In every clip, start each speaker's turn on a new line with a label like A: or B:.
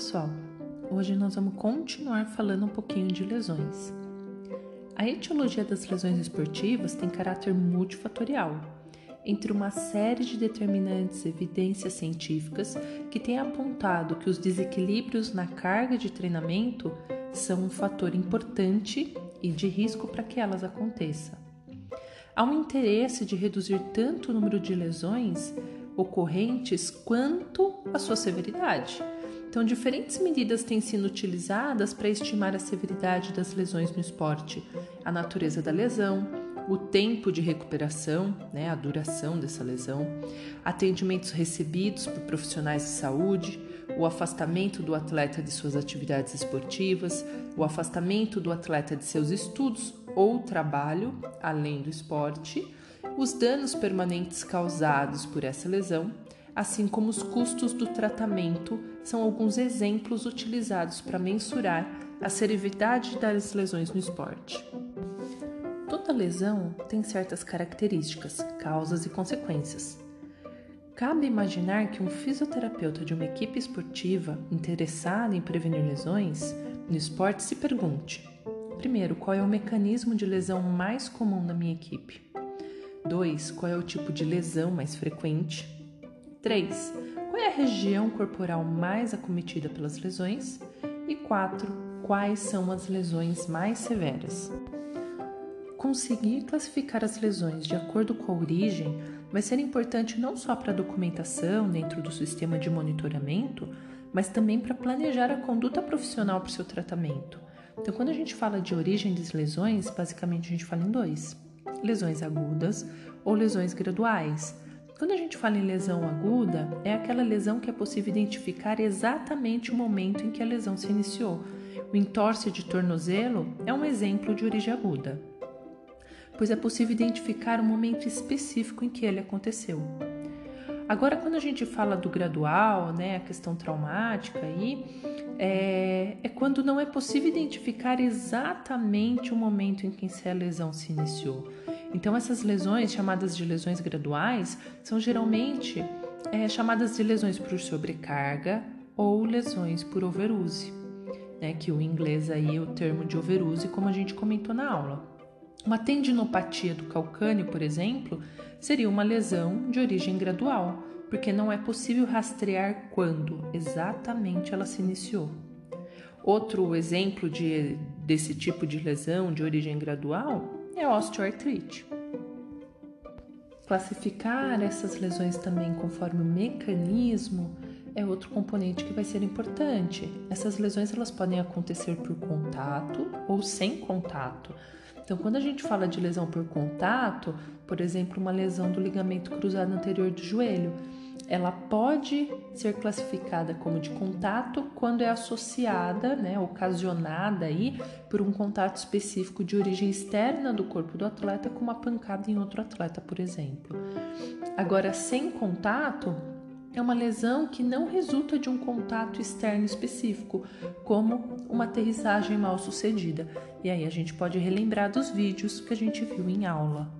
A: pessoal! Hoje nós vamos continuar falando um pouquinho de lesões. A etiologia das lesões esportivas tem caráter multifatorial, entre uma série de determinantes evidências científicas que têm apontado que os desequilíbrios na carga de treinamento são um fator importante e de risco para que elas aconteçam. Há um interesse de reduzir tanto o número de lesões ocorrentes quanto a sua severidade. Então, diferentes medidas têm sido utilizadas para estimar a severidade das lesões no esporte, a natureza da lesão, o tempo de recuperação, né, a duração dessa lesão, atendimentos recebidos por profissionais de saúde, o afastamento do atleta de suas atividades esportivas, o afastamento do atleta de seus estudos ou trabalho, além do esporte, os danos permanentes causados por essa lesão, assim como os custos do tratamento, são alguns exemplos utilizados para mensurar a severidade das lesões no esporte. Toda lesão tem certas características, causas e consequências. Cabe imaginar que um fisioterapeuta de uma equipe esportiva interessado em prevenir lesões no esporte se pergunte: primeiro, qual é o mecanismo de lesão mais comum na minha equipe? 2. Qual é o tipo de lesão mais frequente? 3. Qual é a região corporal mais acometida pelas lesões? E 4. Quais são as lesões mais severas? Conseguir classificar as lesões de acordo com a origem vai ser importante não só para a documentação dentro do sistema de monitoramento, mas também para planejar a conduta profissional para o seu tratamento. Então, quando a gente fala de origem das lesões, basicamente a gente fala em dois lesões agudas ou lesões graduais. Quando a gente fala em lesão aguda, é aquela lesão que é possível identificar exatamente o momento em que a lesão se iniciou. O entorse de tornozelo é um exemplo de origem aguda, pois é possível identificar o momento específico em que ele aconteceu. Agora, quando a gente fala do gradual, né, a questão traumática aí, é, é quando não é possível identificar exatamente o momento em que a lesão se iniciou. Então, essas lesões, chamadas de lesões graduais, são geralmente é, chamadas de lesões por sobrecarga ou lesões por overuse, né? que o inglês aí é o termo de overuse, como a gente comentou na aula. Uma tendinopatia do calcâneo, por exemplo, seria uma lesão de origem gradual, porque não é possível rastrear quando exatamente ela se iniciou. Outro exemplo de, desse tipo de lesão de origem gradual é osteoartrite. Classificar essas lesões também conforme o mecanismo é outro componente que vai ser importante. Essas lesões elas podem acontecer por contato ou sem contato. Então, quando a gente fala de lesão por contato, por exemplo, uma lesão do ligamento cruzado anterior do joelho, ela pode ser classificada como de contato quando é associada, né, ocasionada aí por um contato específico de origem externa do corpo do atleta com uma pancada em outro atleta, por exemplo. Agora, sem contato, é uma lesão que não resulta de um contato externo específico, como uma aterrissagem mal sucedida. E aí a gente pode relembrar dos vídeos que a gente viu em aula.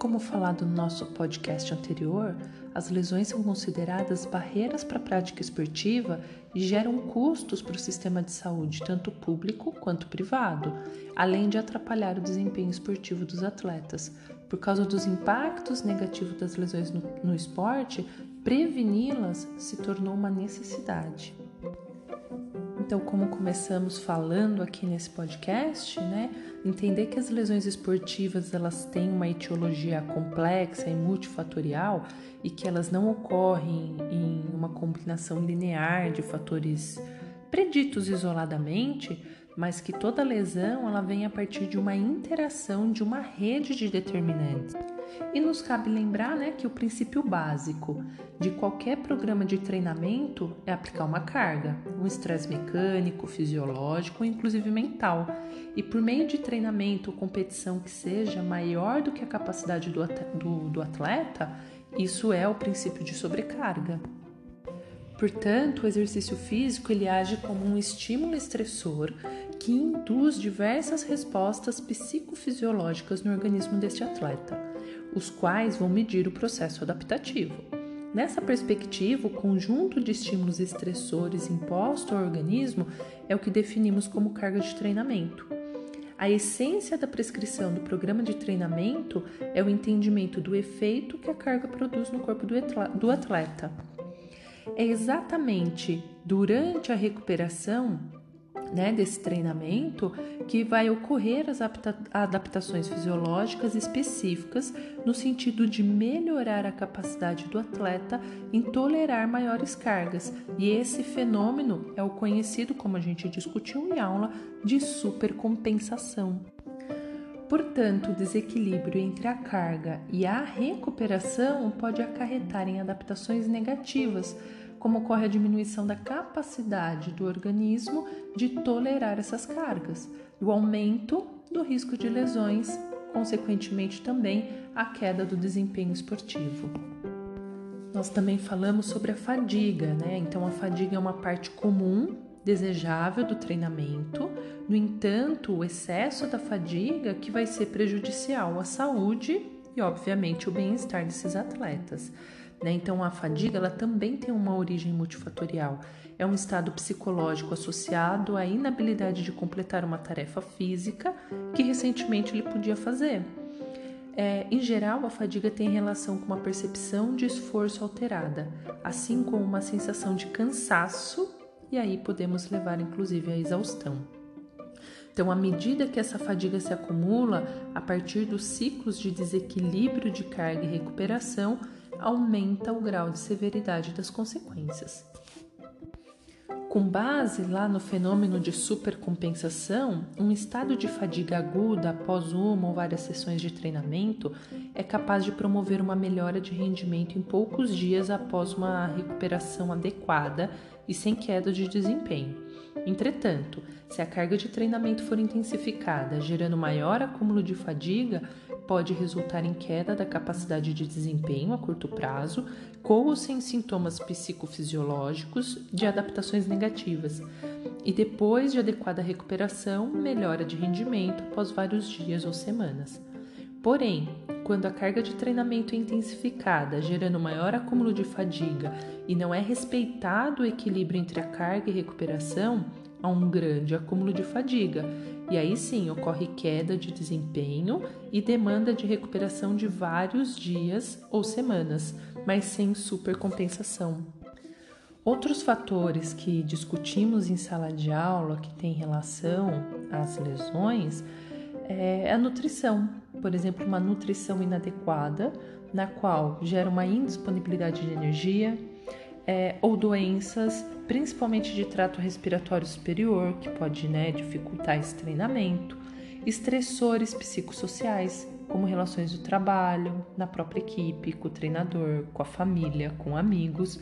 A: Como falado no nosso podcast anterior, as lesões são consideradas barreiras para a prática esportiva e geram custos para o sistema de saúde, tanto público quanto privado, além de atrapalhar o desempenho esportivo dos atletas. Por causa dos impactos negativos das lesões no, no esporte, preveni-las se tornou uma necessidade. Então, como começamos falando aqui nesse podcast, né, entender que as lesões esportivas elas têm uma etiologia complexa e multifatorial e que elas não ocorrem em uma combinação linear de fatores preditos isoladamente, mas que toda lesão ela vem a partir de uma interação de uma rede de determinantes. E nos cabe lembrar né, que o princípio básico de qualquer programa de treinamento é aplicar uma carga, um estresse mecânico, fisiológico, inclusive mental. E por meio de treinamento ou competição que seja maior do que a capacidade do, atleta, isso é o princípio de sobrecarga. Portanto, o exercício físico ele age como um estímulo estressor que induz diversas respostas psicofisiológicas no organismo deste atleta, os quais vão medir o processo adaptativo. Nessa perspectiva, o conjunto de estímulos estressores imposto ao organismo é o que definimos como carga de treinamento. A essência da prescrição do programa de treinamento é o entendimento do efeito que a carga produz no corpo do atleta. É exatamente durante a recuperação né, desse treinamento que vai ocorrer as adaptações fisiológicas específicas no sentido de melhorar a capacidade do atleta em tolerar maiores cargas. E esse fenômeno é o conhecido, como a gente discutiu em aula, de supercompensação. Portanto, o desequilíbrio entre a carga e a recuperação pode acarretar em adaptações negativas como ocorre a diminuição da capacidade do organismo de tolerar essas cargas, o aumento do risco de lesões, consequentemente também a queda do desempenho esportivo. Nós também falamos sobre a fadiga, né? Então, a fadiga é uma parte comum, desejável do treinamento. No entanto, o excesso da fadiga que vai ser prejudicial à saúde e, obviamente, o bem-estar desses atletas. Né? Então, a fadiga ela também tem uma origem multifatorial. É um estado psicológico associado à inabilidade de completar uma tarefa física que recentemente ele podia fazer. É, em geral, a fadiga tem relação com uma percepção de esforço alterada, assim como uma sensação de cansaço, e aí podemos levar inclusive à exaustão. Então, à medida que essa fadiga se acumula, a partir dos ciclos de desequilíbrio de carga e recuperação, aumenta o grau de severidade das consequências. Com base lá no fenômeno de supercompensação, um estado de fadiga aguda após uma ou várias sessões de treinamento é capaz de promover uma melhora de rendimento em poucos dias após uma recuperação adequada e sem queda de desempenho. Entretanto, se a carga de treinamento for intensificada, gerando maior acúmulo de fadiga, pode resultar em queda da capacidade de desempenho a curto prazo, com ou sem sintomas psicofisiológicos de adaptações negativas, e depois de adequada recuperação, melhora de rendimento após vários dias ou semanas. Porém, quando a carga de treinamento é intensificada, gerando maior acúmulo de fadiga e não é respeitado o equilíbrio entre a carga e recuperação, há um grande acúmulo de fadiga e aí sim ocorre queda de desempenho e demanda de recuperação de vários dias ou semanas, mas sem supercompensação. Outros fatores que discutimos em sala de aula que têm relação às lesões é a nutrição. Por exemplo, uma nutrição inadequada, na qual gera uma indisponibilidade de energia, é, ou doenças, principalmente de trato respiratório superior, que pode né, dificultar esse treinamento, estressores psicossociais, como relações do trabalho, na própria equipe, com o treinador, com a família, com amigos,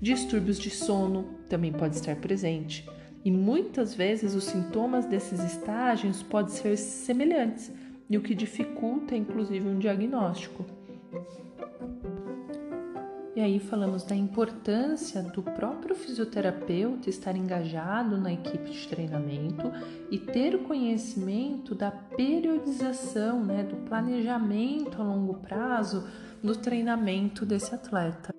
A: distúrbios de sono também pode estar presente. E muitas vezes os sintomas desses estágios podem ser semelhantes, e o que dificulta inclusive um diagnóstico. E aí falamos da importância do próprio fisioterapeuta estar engajado na equipe de treinamento e ter o conhecimento da periodização, né, do planejamento a longo prazo do treinamento desse atleta.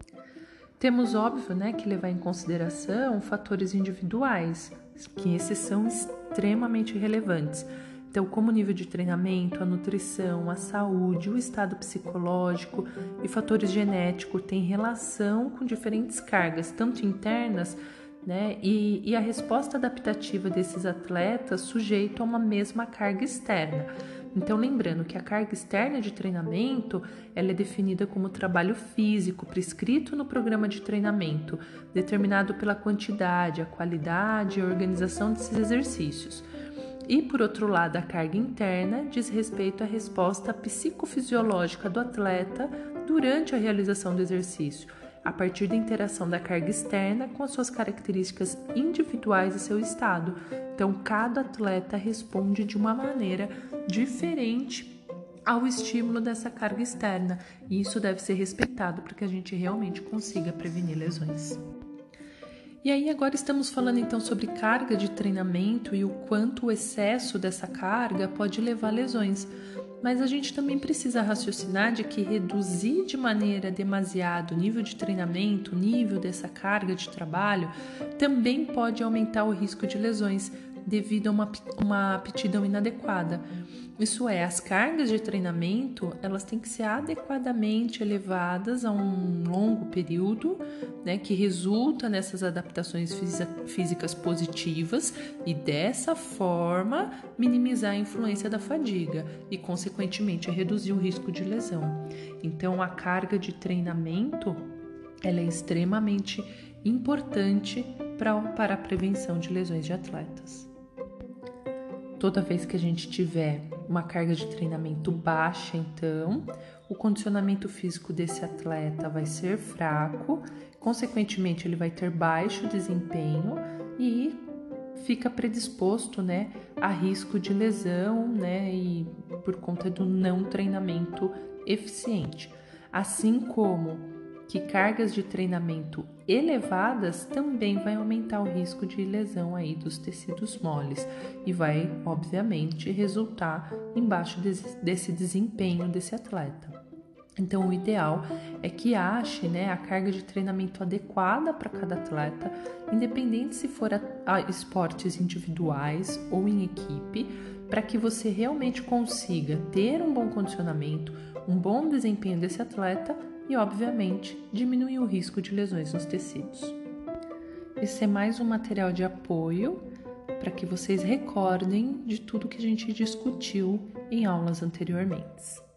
A: Temos, óbvio, né, que levar em consideração fatores individuais, que esses são extremamente relevantes então, como o nível de treinamento, a nutrição, a saúde, o estado psicológico e fatores genéticos têm relação com diferentes cargas, tanto internas, né, e, e a resposta adaptativa desses atletas sujeito a uma mesma carga externa. Então, lembrando que a carga externa de treinamento ela é definida como trabalho físico prescrito no programa de treinamento, determinado pela quantidade, a qualidade e a organização desses exercícios. E, por outro lado, a carga interna diz respeito à resposta psicofisiológica do atleta durante a realização do exercício, a partir da interação da carga externa com as suas características individuais e seu estado. Então, cada atleta responde de uma maneira diferente ao estímulo dessa carga externa, e isso deve ser respeitado para que a gente realmente consiga prevenir lesões. E aí agora estamos falando então sobre carga de treinamento e o quanto o excesso dessa carga pode levar a lesões. Mas a gente também precisa raciocinar de que reduzir de maneira demasiado o nível de treinamento, o nível dessa carga de trabalho, também pode aumentar o risco de lesões devido a uma, uma aptidão inadequada. Isso é, as cargas de treinamento elas têm que ser adequadamente elevadas a um longo período, né, que resulta nessas adaptações físicas positivas e dessa forma minimizar a influência da fadiga e, consequentemente, reduzir o risco de lesão. Então, a carga de treinamento ela é extremamente importante pra, para a prevenção de lesões de atletas. Toda vez que a gente tiver uma carga de treinamento baixa, então, o condicionamento físico desse atleta vai ser fraco, consequentemente, ele vai ter baixo desempenho e fica predisposto, né, a risco de lesão, né, e por conta do não treinamento eficiente. Assim como que cargas de treinamento elevadas também vai aumentar o risco de lesão aí dos tecidos moles e vai, obviamente, resultar em baixo desse desempenho desse atleta. Então, o ideal é que ache né, a carga de treinamento adequada para cada atleta, independente se for a, a esportes individuais ou em equipe, para que você realmente consiga ter um bom condicionamento, um bom desempenho desse atleta e, obviamente, diminuir o risco de lesões nos tecidos. Esse é mais um material de apoio para que vocês recordem de tudo que a gente discutiu em aulas anteriormente.